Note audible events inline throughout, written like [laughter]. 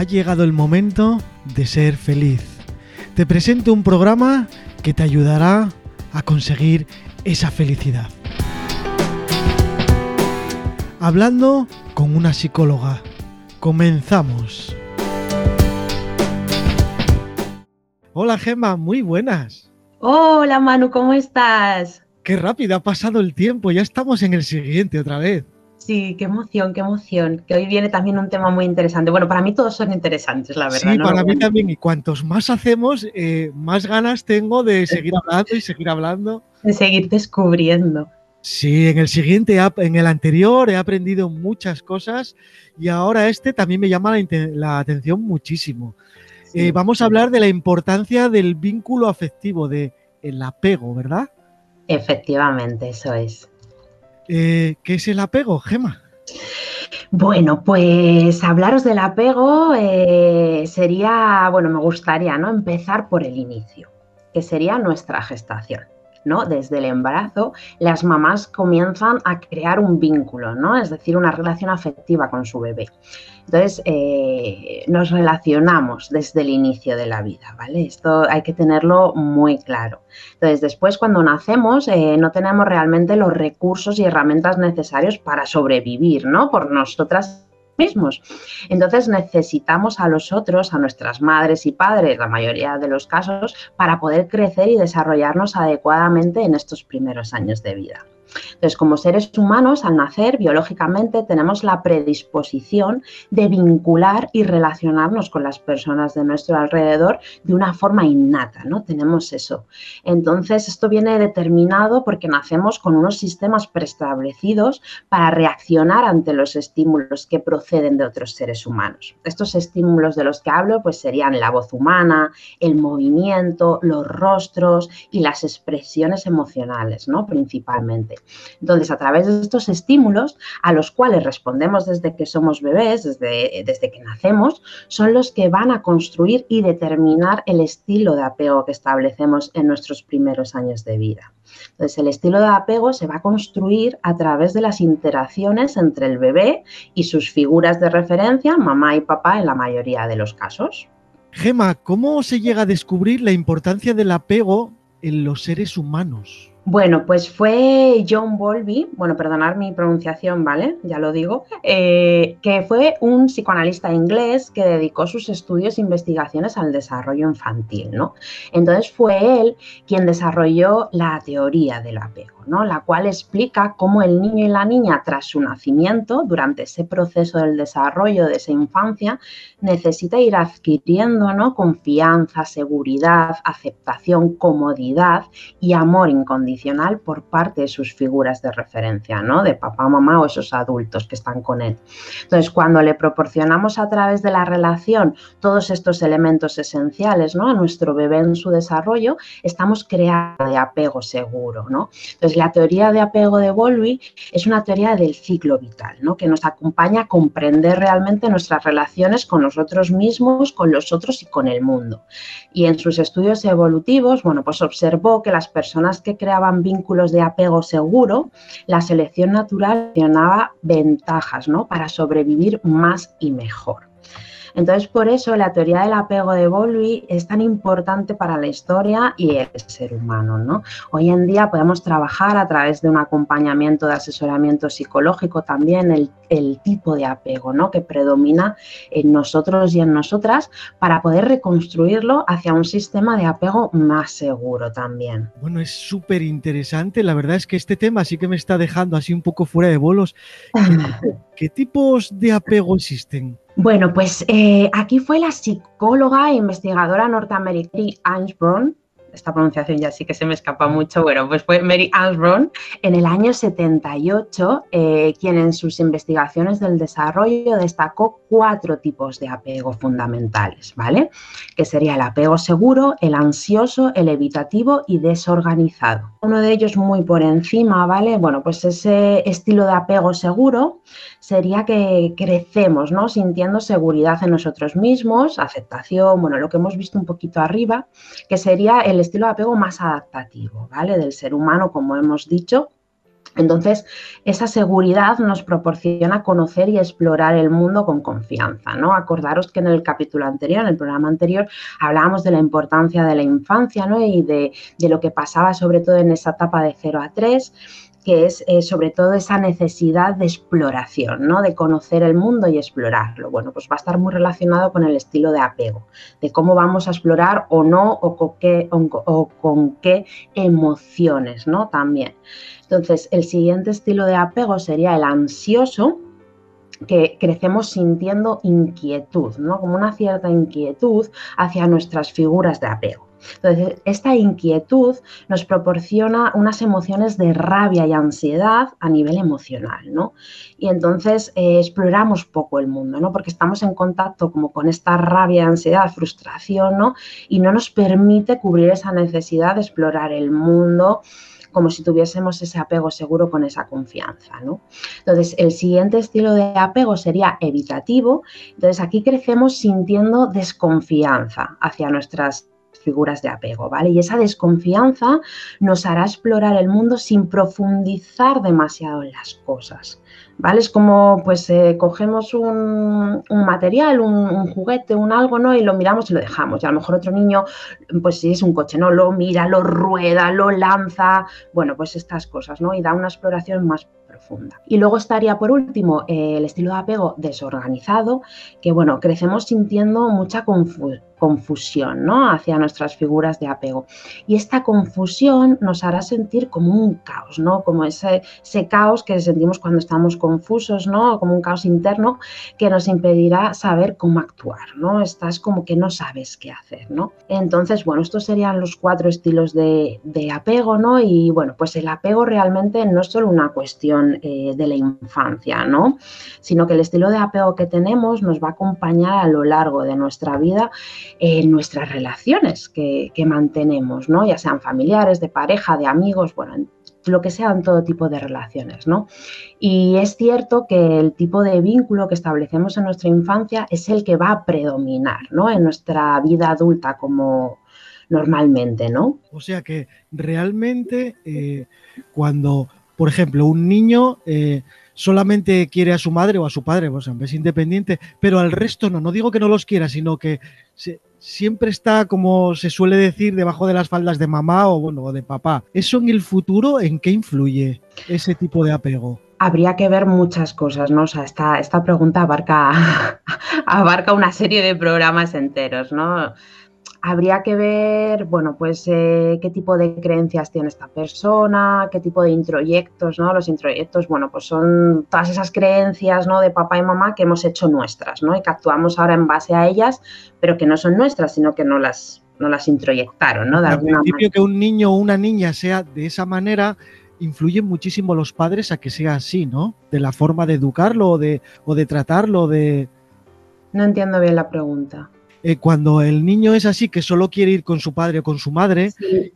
ha llegado el momento de ser feliz. Te presento un programa que te ayudará a conseguir esa felicidad. Hablando con una psicóloga. Comenzamos. Hola Gemma, muy buenas. Hola Manu, ¿cómo estás? Qué rápido ha pasado el tiempo, ya estamos en el siguiente otra vez. Sí, qué emoción, qué emoción. Que hoy viene también un tema muy interesante. Bueno, para mí todos son interesantes, la verdad. Sí, para mí también. Y cuantos más hacemos, eh, más ganas tengo de seguir hablando y seguir hablando. De seguir descubriendo. Sí, en el siguiente, en el anterior he aprendido muchas cosas y ahora este también me llama la, atención muchísimo. Eh, vamos a hablar de la importancia del vínculo afectivo, del el apego, ¿verdad? Efectivamente, eso es. Eh, ¿Qué es el apego, Gema? Bueno, pues hablaros del apego eh, sería, bueno, me gustaría ¿no? empezar por el inicio, que sería nuestra gestación. ¿No? Desde el embarazo, las mamás comienzan a crear un vínculo, ¿no? Es decir, una relación afectiva con su bebé. Entonces, eh, nos relacionamos desde el inicio de la vida, ¿vale? Esto hay que tenerlo muy claro. Entonces, después cuando nacemos, eh, no tenemos realmente los recursos y herramientas necesarios para sobrevivir, ¿no? Por nosotras mismos. Entonces necesitamos a los otros, a nuestras madres y padres, la mayoría de los casos, para poder crecer y desarrollarnos adecuadamente en estos primeros años de vida. Entonces, como seres humanos, al nacer, biológicamente, tenemos la predisposición de vincular y relacionarnos con las personas de nuestro alrededor de una forma innata, ¿no? Tenemos eso. Entonces, esto viene determinado porque nacemos con unos sistemas preestablecidos para reaccionar ante los estímulos que proceden de otros seres humanos. Estos estímulos de los que hablo, pues serían la voz humana, el movimiento, los rostros y las expresiones emocionales, ¿no? Principalmente. Entonces, a través de estos estímulos, a los cuales respondemos desde que somos bebés, desde, desde que nacemos, son los que van a construir y determinar el estilo de apego que establecemos en nuestros primeros años de vida. Entonces, el estilo de apego se va a construir a través de las interacciones entre el bebé y sus figuras de referencia, mamá y papá, en la mayoría de los casos. Gema, ¿cómo se llega a descubrir la importancia del apego en los seres humanos? Bueno, pues fue John Bowlby, bueno, perdonar mi pronunciación, ¿vale? Ya lo digo, eh, que fue un psicoanalista inglés que dedicó sus estudios e investigaciones al desarrollo infantil, ¿no? Entonces fue él quien desarrolló la teoría del apego la cual explica cómo el niño y la niña tras su nacimiento, durante ese proceso del desarrollo de esa infancia, necesita ir adquiriendo ¿no? confianza, seguridad, aceptación, comodidad y amor incondicional por parte de sus figuras de referencia, ¿no? de papá, mamá o esos adultos que están con él. Entonces, cuando le proporcionamos a través de la relación todos estos elementos esenciales ¿no? a nuestro bebé en su desarrollo, estamos creando de apego seguro. ¿no? Entonces, la teoría de apego de Bowlby es una teoría del ciclo vital, ¿no? que nos acompaña a comprender realmente nuestras relaciones con nosotros mismos, con los otros y con el mundo. Y en sus estudios evolutivos, bueno, pues observó que las personas que creaban vínculos de apego seguro, la selección natural tenía ventajas ¿no? para sobrevivir más y mejor. Entonces, por eso la teoría del apego de Bowlby es tan importante para la historia y el ser humano. ¿no? Hoy en día podemos trabajar a través de un acompañamiento de asesoramiento psicológico también el, tipo de apego ¿no? que predomina en nosotros y en nosotras para poder reconstruirlo hacia un sistema de apego más seguro también. Bueno, es súper interesante. La verdad es que este tema sí que me está dejando así un poco fuera de bolos. [laughs] ¿Qué tipos de apego existen? Bueno, pues eh, aquí fue la psicóloga e investigadora norteamericana Ansbron, esta pronunciación ya sí que se me escapa mucho, bueno, pues fue Mary Ansbron en el año 78, eh, quien en sus investigaciones del desarrollo destacó cuatro tipos de apego fundamentales, ¿vale? Que sería el apego seguro, el ansioso, el evitativo y desorganizado. Uno de ellos muy por encima, ¿vale? Bueno, pues ese estilo de apego seguro sería que crecemos, ¿no? Sintiendo seguridad en nosotros mismos, aceptación, bueno, lo que hemos visto un poquito arriba, que sería el estilo de apego más adaptativo, ¿vale? Del ser humano, como hemos dicho, Entonces, esa seguridad nos proporciona conocer y explorar el mundo con confianza, ¿no? Acordaros que en el capítulo anterior, en el programa anterior, hablábamos de la importancia de la infancia, ¿no? Y de, de lo que pasaba sobre todo en esa etapa de 0 a 3 es eh, sobre todo esa necesidad de exploración, ¿no? de conocer el mundo y explorarlo. Bueno, pues va a estar muy relacionado con el estilo de apego, de cómo vamos a explorar o no, o con qué, o con qué emociones, ¿no? También. Entonces, el siguiente estilo de apego sería el ansioso, que crecemos sintiendo inquietud, ¿no? Como una cierta inquietud hacia nuestras figuras de apego. Entonces, esta inquietud nos proporciona unas emociones de rabia y ansiedad a nivel emocional, ¿no? Y entonces eh, exploramos poco el mundo, ¿no? Porque estamos en contacto como con esta rabia, ansiedad, frustración, ¿no? Y no nos permite cubrir esa necesidad de explorar el mundo como si tuviésemos ese apego seguro con esa confianza, ¿no? Entonces, el siguiente estilo de apego sería evitativo. Entonces, aquí crecemos sintiendo desconfianza hacia nuestras figuras de apego, ¿vale? Y esa desconfianza nos hará explorar el mundo sin profundizar demasiado en las cosas, ¿vale? Es como, pues, eh, cogemos un, material, un, juguete, un algo, ¿no? Y lo miramos y lo dejamos. Y a lo mejor otro niño, pues, si es un coche, ¿no? Lo mira, lo rueda, lo lanza, bueno, pues estas cosas, ¿no? Y da una exploración más Y luego estaría, por último, el estilo de apego desorganizado, que, bueno, crecemos sintiendo mucha confusión confusión ¿no? hacia nuestras figuras de apego. Y esta confusión nos hará sentir como un caos, ¿no? como ese, ese caos que sentimos cuando estamos confusos, ¿no? como un caos interno que nos impedirá saber cómo actuar. ¿no? Estás como que no sabes qué hacer. ¿no? Entonces, bueno, estos serían los cuatro estilos de, apego. ¿no? Y bueno, pues el apego realmente no es solo una cuestión eh, de la infancia, ¿no? sino que el estilo de apego que tenemos nos va a acompañar a lo largo de nuestra vida en nuestras relaciones que, mantenemos, ¿no? Ya sean familiares, de pareja, de amigos, bueno, lo que sean todo tipo de relaciones, ¿no? Y es cierto que el tipo de vínculo que establecemos en nuestra infancia es el que va a predominar, ¿no? En nuestra vida adulta como normalmente, ¿no? O sea que realmente eh, cuando, por ejemplo, un niño eh, solamente quiere a su madre o a su padre, pues es independiente, pero al resto no, no digo que no los quiera, sino que siempre está, como se suele decir, debajo de las faldas de mamá o bueno, o de papá. ¿Eso en el futuro en qué influye ese tipo de apego? Habría que ver muchas cosas, ¿no? O sea, esta, esta pregunta abarca, [laughs] abarca una serie de programas enteros, ¿no? Habría que ver, bueno, pues eh, qué tipo de creencias tiene esta persona, qué tipo de introyectos, ¿no? Los introyectos, bueno, pues son todas esas creencias, ¿no? De papá y mamá que hemos hecho nuestras, ¿no? Y que actuamos ahora en base a ellas, pero que no son nuestras, sino que no las, no las introyectaron, ¿no? De Al principio que un niño o una niña sea de esa manera, influyen muchísimo los padres a que sea así, ¿no? De la forma de educarlo o de, o de tratarlo, de... No entiendo bien la pregunta. Eh, cuando el niño es así, que solo quiere ir con su padre o con su madre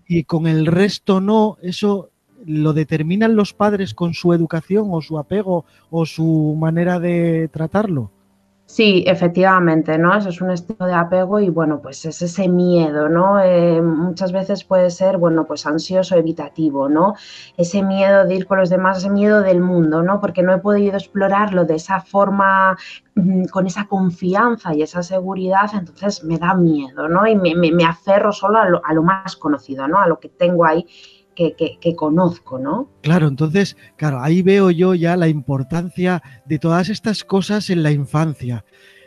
y con el resto no, eso lo determinan los padres con su educación o su apego o su manera de tratarlo. Sí, efectivamente, ¿no? Eso es un estilo de apego y bueno, pues es ese miedo, ¿no? Eh, muchas veces puede ser, bueno, pues ansioso, evitativo, ¿no? Ese miedo de ir con los demás, ese miedo del mundo, ¿no? Porque no he podido explorarlo de esa forma, mm, con esa confianza y esa seguridad, entonces me da miedo, ¿no? Y me, aferro solo a lo, a lo más conocido, ¿no? A lo que tengo ahí que, conozco, ¿no? Claro, entonces, claro, ahí veo yo ya la importancia de todas estas cosas en la infancia.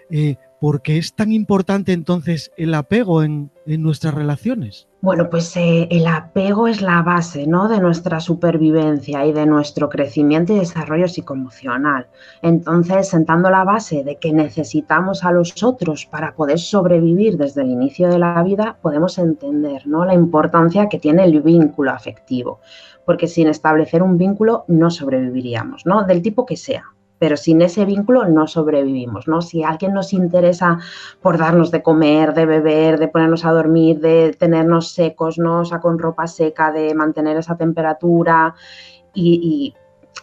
Eh, ¿Por qué es tan importante entonces el apego en, nuestras relaciones? Bueno, pues eh, el apego es la base ¿no? de nuestra supervivencia y de nuestro crecimiento y desarrollo psicoemocional. Entonces, sentando la base de que necesitamos a los otros para poder sobrevivir desde el inicio de la vida, podemos entender ¿no? la importancia que tiene el vínculo afectivo, porque sin establecer un vínculo no sobreviviríamos, ¿no? del tipo que sea pero sin ese vínculo no sobrevivimos, ¿no? Si alguien nos interesa por darnos de comer, de beber, de ponernos a dormir, de tenernos secos, ¿no? O sea, con ropa seca, de mantener esa temperatura y,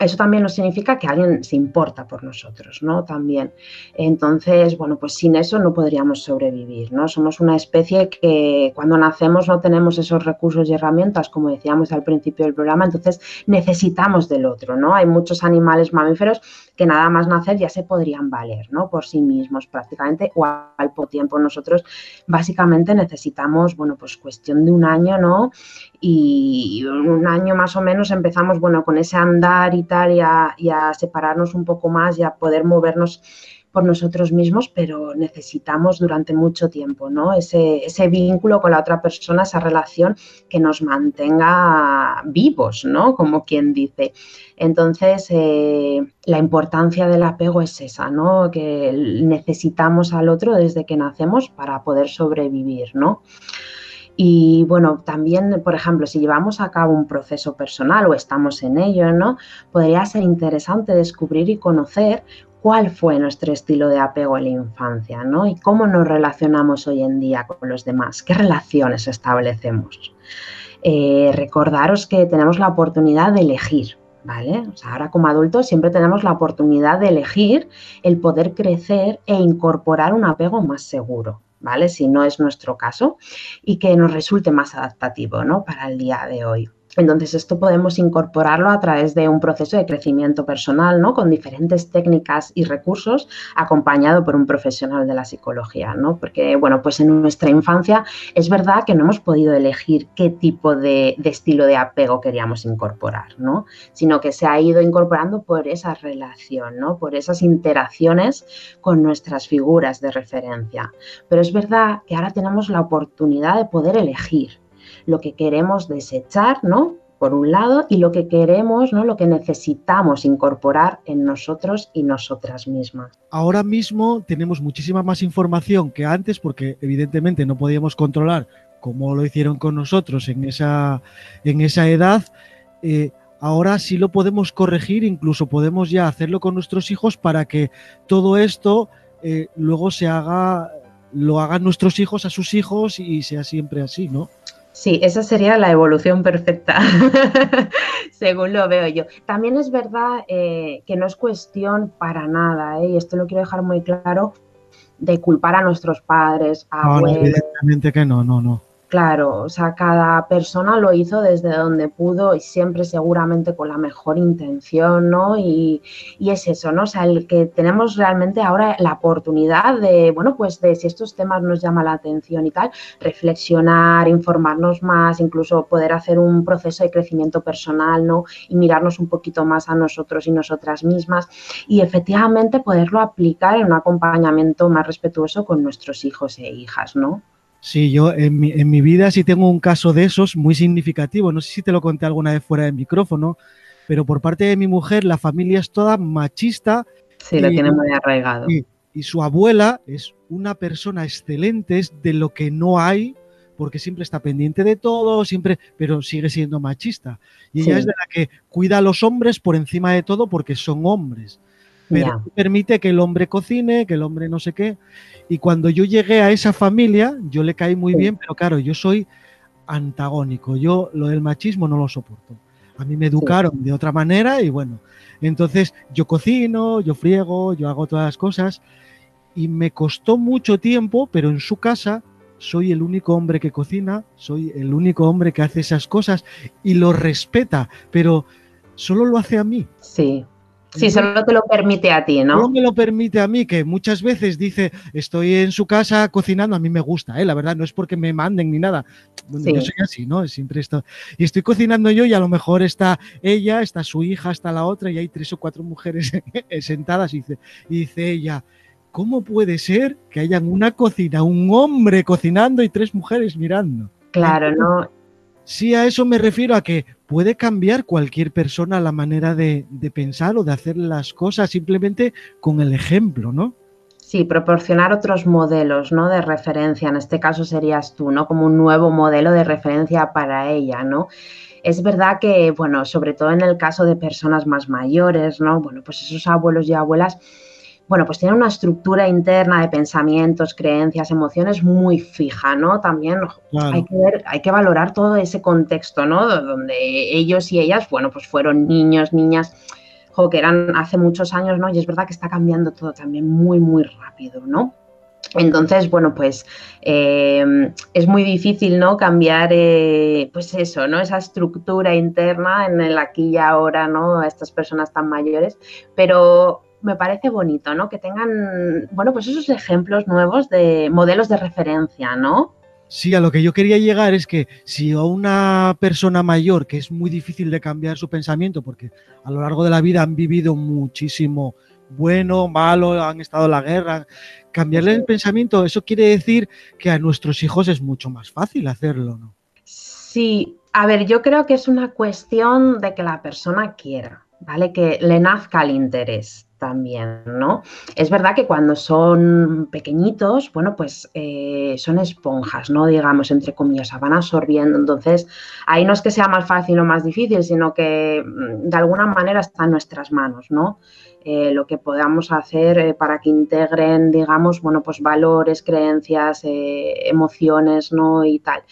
eso también nos significa que alguien se importa por nosotros, ¿no? También. Entonces, bueno, pues sin eso no podríamos sobrevivir, ¿no? Somos una especie que cuando nacemos no tenemos esos recursos y herramientas, como decíamos al principio del programa, entonces necesitamos del otro, ¿no? Hay muchos animales mamíferos que nada más nacer ya se podrían valer, ¿no? Por sí mismos prácticamente o al poco tiempo. Nosotros básicamente necesitamos, bueno, pues cuestión de un año, ¿no? Y un año más o menos empezamos, bueno, con ese andar y a, separarnos un poco más y a poder movernos por nosotros mismos, pero necesitamos durante mucho tiempo, ¿no? Ese, ese, vínculo con la otra persona, esa relación que nos mantenga vivos, ¿no? Como quien dice. Entonces, eh, la importancia del apego es esa, ¿no? Que necesitamos al otro desde que nacemos para poder sobrevivir, ¿no? Y bueno, también, por ejemplo, si llevamos a cabo un proceso personal o estamos en ello, ¿no? Podría ser interesante descubrir y conocer cuál fue nuestro estilo de apego en la infancia, ¿no? Y cómo nos relacionamos hoy en día con los demás, qué relaciones establecemos. Eh, recordaros que tenemos la oportunidad de elegir, ¿vale? Ahora como adultos siempre tenemos la oportunidad de elegir el poder crecer e incorporar un apego más seguro. ¿Vale? Si no es nuestro caso y que nos resulte más adaptativo, ¿no? Para el día de hoy. Entonces, esto podemos incorporarlo a través de un proceso de crecimiento personal, ¿no? Con diferentes técnicas y recursos, acompañado por un profesional de la psicología, ¿no? Porque, bueno, pues en nuestra infancia es verdad que no hemos podido elegir qué tipo de, estilo de apego queríamos incorporar, ¿no? Sino que se ha ido incorporando por esa relación, ¿no? Por esas interacciones con nuestras figuras de referencia. Pero es verdad que ahora tenemos la oportunidad de poder elegir lo que queremos desechar, ¿no? Por un lado, y lo que queremos, ¿no? Lo que necesitamos incorporar en nosotros y nosotras mismas. Ahora mismo tenemos muchísima más información que antes, porque evidentemente no podíamos controlar como lo hicieron con nosotros en esa, en esa edad. Eh, ahora sí lo podemos corregir, incluso podemos ya hacerlo con nuestros hijos para que todo esto eh, luego se haga, lo hagan nuestros hijos a sus hijos y sea siempre así, ¿no? Sí, esa sería la evolución perfecta, [laughs] según lo veo yo. También es verdad eh, que no es cuestión para nada, ¿eh? y esto lo quiero dejar muy claro, de culpar a nuestros padres, a abuelos. evidentemente que no, no, no. Claro, o sea, cada persona lo hizo desde donde pudo y siempre seguramente con la mejor intención, ¿no? Y, es eso, ¿no? O sea, el que tenemos realmente ahora la oportunidad de, bueno, pues de si estos temas nos llaman la atención y tal, reflexionar, informarnos más, incluso poder hacer un proceso de crecimiento personal, ¿no? Y mirarnos un poquito más a nosotros y nosotras mismas y efectivamente poderlo aplicar en un acompañamiento más respetuoso con nuestros hijos e hijas, ¿no? Sí, yo en mi, en mi, vida sí tengo un caso de esos muy significativo. No sé si te lo conté alguna vez fuera del micrófono, pero por parte de mi mujer la familia es toda machista. Sí, lo tiene muy arraigado. Y, y, su abuela es una persona excelente, es de lo que no hay, porque siempre está pendiente de todo, siempre, pero sigue siendo machista. Y ella es de la que cuida a los hombres por encima de todo porque son hombres pero permite que el hombre cocine, que el hombre no sé qué. Y cuando yo llegué a esa familia, yo le caí muy bien, pero claro, yo soy antagónico. Yo lo del machismo no lo soporto. A mí me educaron de otra manera y bueno, entonces yo cocino, yo friego, yo hago todas las cosas y me costó mucho tiempo, pero en su casa soy el único hombre que cocina, soy el único hombre que hace esas cosas y lo respeta, pero solo lo hace a mí. Sí. Sí, solo te lo permite a ti, ¿no? No me lo permite a mí, que muchas veces dice, estoy en su casa cocinando, a mí me gusta, ¿eh? la verdad, no es porque me manden ni nada. Bueno, Yo soy así, ¿no? Siempre esto. Y estoy cocinando yo y a lo mejor está ella, está su hija, está la otra y hay tres o cuatro mujeres [laughs] sentadas y dice, y dice ella, ¿cómo puede ser que hayan una cocina, un hombre cocinando y tres mujeres mirando? Claro, ¿no? Sí, a eso me refiero a que puede cambiar cualquier persona la manera de, pensar o de hacer las cosas simplemente con el ejemplo, ¿no? Sí, proporcionar otros modelos, ¿no? De referencia. En este caso serías tú, ¿no? Como un nuevo modelo de referencia para ella, ¿no? Es verdad que, bueno, sobre todo en el caso de personas más mayores, ¿no? Bueno, pues esos abuelos y abuelas bueno, pues tienen una estructura interna de pensamientos, creencias, emociones muy fija, ¿no? También hay, que ver, hay que valorar todo ese contexto, ¿no? Donde ellos y ellas, bueno, pues fueron niños, niñas, que eran hace muchos años, ¿no? Y es verdad que está cambiando todo también muy, muy rápido, ¿no? Entonces, bueno, pues eh, es muy difícil, ¿no? Cambiar, eh, pues eso, ¿no? Esa estructura interna en el aquí y ahora, ¿no? A estas personas tan mayores, pero me parece bonito, ¿no? Que tengan, bueno, pues esos ejemplos nuevos de modelos de referencia, ¿no? Sí, a lo que yo quería llegar es que si a una persona mayor, que es muy difícil de cambiar su pensamiento, porque a lo largo de la vida han vivido muchísimo bueno, malo, han estado en la guerra, cambiarle el pensamiento, eso quiere decir que a nuestros hijos es mucho más fácil hacerlo, ¿no? Sí, a ver, yo creo que es una cuestión de que la persona quiera, ¿vale? Que le nazca el interés también, ¿no? Es verdad que cuando son pequeñitos, bueno, pues eh, son esponjas, ¿no? Digamos, entre comillas, van absorbiendo. Entonces, ahí no es que sea más fácil o más difícil, sino que mm, de alguna manera está en nuestras manos, ¿no? Eh, lo que podamos hacer eh, para que integren, digamos, bueno, pues valores, creencias, emociones, ¿no? Y tal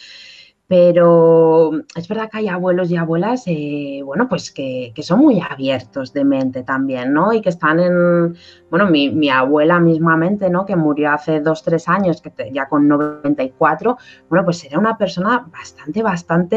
pero es verdad que hay abuelos y abuelas, eh, bueno, pues que, son muy abiertos de mente también, ¿no? Y que están en, bueno, mi, abuela mismamente, ¿no? Que murió hace dos, tres años, que ya con 94, bueno, pues era una persona bastante, bastante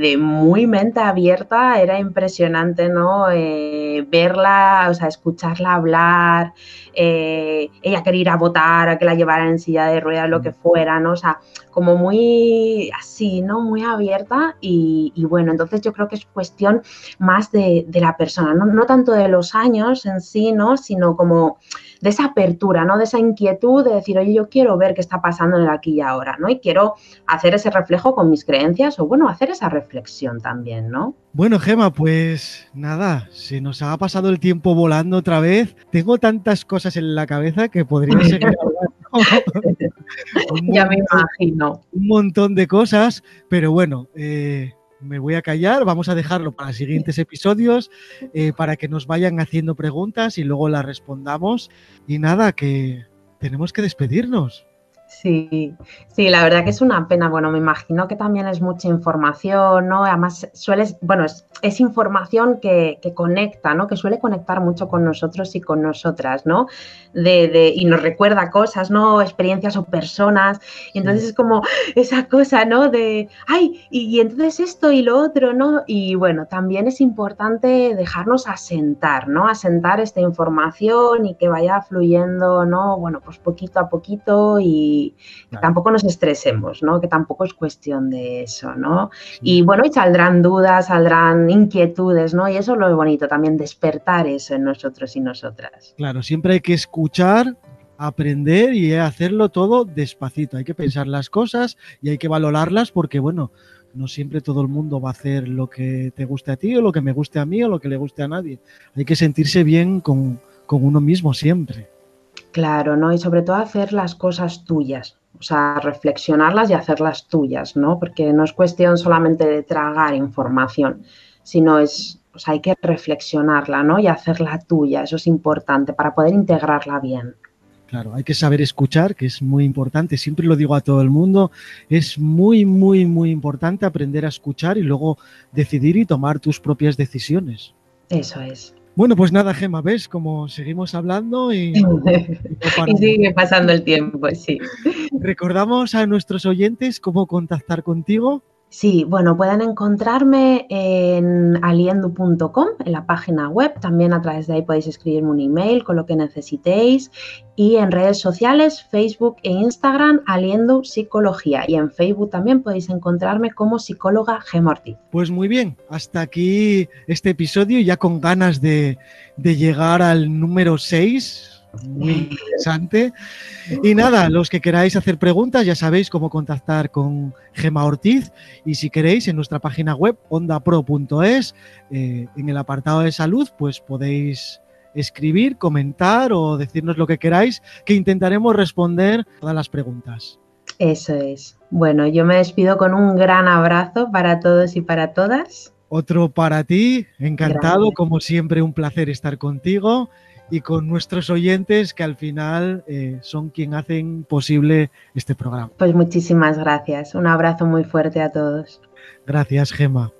de muy mente abierta, era impresionante, ¿no? Eh, verla, o sea, escucharla hablar, eh, ella quería ir a votar, a que la llevaran en silla de ruedas, lo que fuera, ¿no? O sea, como muy así, ¿no? Muy abierta y, bueno, entonces yo creo que es cuestión más de, la persona, ¿no? no tanto de los años en sí, ¿no? Sino como de esa apertura, ¿no? De esa inquietud de decir, oye, yo quiero ver qué está pasando en el aquí y ahora, ¿no? Y quiero hacer ese reflejo con mis creencias o, bueno, hacer esa reflexión también, ¿no? Bueno, Gema, pues nada, se nos ha pasado el tiempo volando otra vez. Tengo tantas cosas en la cabeza que podría [laughs] seguir hablando. [laughs] ya me imagino. Un montón de cosas, pero bueno, eh, me voy a callar, vamos a dejarlo para siguientes episodios, eh, para que nos vayan haciendo preguntas y luego las respondamos. Y nada, que tenemos que despedirnos. Sí, sí, la verdad que es una pena. Bueno, me imagino que también es mucha información, ¿no? Además, sueles, bueno, es, información que, conecta, ¿no? Que suele conectar mucho con nosotros y con nosotras, ¿no? De, y nos recuerda cosas, ¿no? Experiencias o personas. Y entonces es como esa cosa, ¿no? De, ay, y, entonces esto y lo otro, ¿no? Y bueno, también es importante dejarnos asentar, ¿no? Asentar esta información y que vaya fluyendo, ¿no? Bueno, pues poquito a poquito y tampoco nos estresemos, ¿no? Que tampoco es cuestión de eso, ¿no? Y bueno, y saldrán dudas, saldrán inquietudes, ¿no? Y eso es lo bonito también, despertar eso en nosotros y nosotras. Claro, siempre hay que escuchar, aprender y hacerlo todo despacito. Hay que pensar las cosas y hay que valorarlas porque, bueno, no siempre todo el mundo va a hacer lo que te guste a ti o lo que me guste a mí o lo que le guste a nadie. Hay que sentirse bien con, con uno mismo siempre. Claro, ¿no? Y sobre todo hacer las cosas tuyas, o sea, reflexionarlas y hacerlas tuyas, ¿no? Porque no es cuestión solamente de tragar información, sino es, o sea, hay que reflexionarla, ¿no? Y hacerla tuya, eso es importante para poder integrarla bien. Claro, hay que saber escuchar, que es muy importante, siempre lo digo a todo el mundo, es muy, muy, muy importante aprender a escuchar y luego decidir y tomar tus propias decisiones. Eso es. Bueno, pues nada, Gema, ¿ves? Como seguimos hablando y, [laughs] y, sigue pasando el tiempo, sí. Recordamos a nuestros oyentes cómo contactar contigo. Sí, bueno, pueden encontrarme en aliendo.com, en la página web. También a través de ahí podéis escribirme un email con lo que necesitéis. Y en redes sociales, Facebook e Instagram, Aliendo Psicología. Y en Facebook también podéis encontrarme como psicóloga Gemortiz. Pues muy bien, hasta aquí este episodio, ya con ganas de, de llegar al número 6 muy interesante. Y nada, los que queráis hacer preguntas ya sabéis cómo contactar con Gema Ortiz y si queréis en nuestra página web ondapro.es, eh, en el apartado de salud, pues podéis escribir, comentar o decirnos lo que queráis, que intentaremos responder todas las preguntas. Eso es. Bueno, yo me despido con un gran abrazo para todos y para todas. Otro para ti, encantado, como siempre un placer estar contigo y con nuestros oyentes que al final eh, son quien hacen posible este programa. Pues muchísimas gracias. Un abrazo muy fuerte a todos. Gracias, Gema.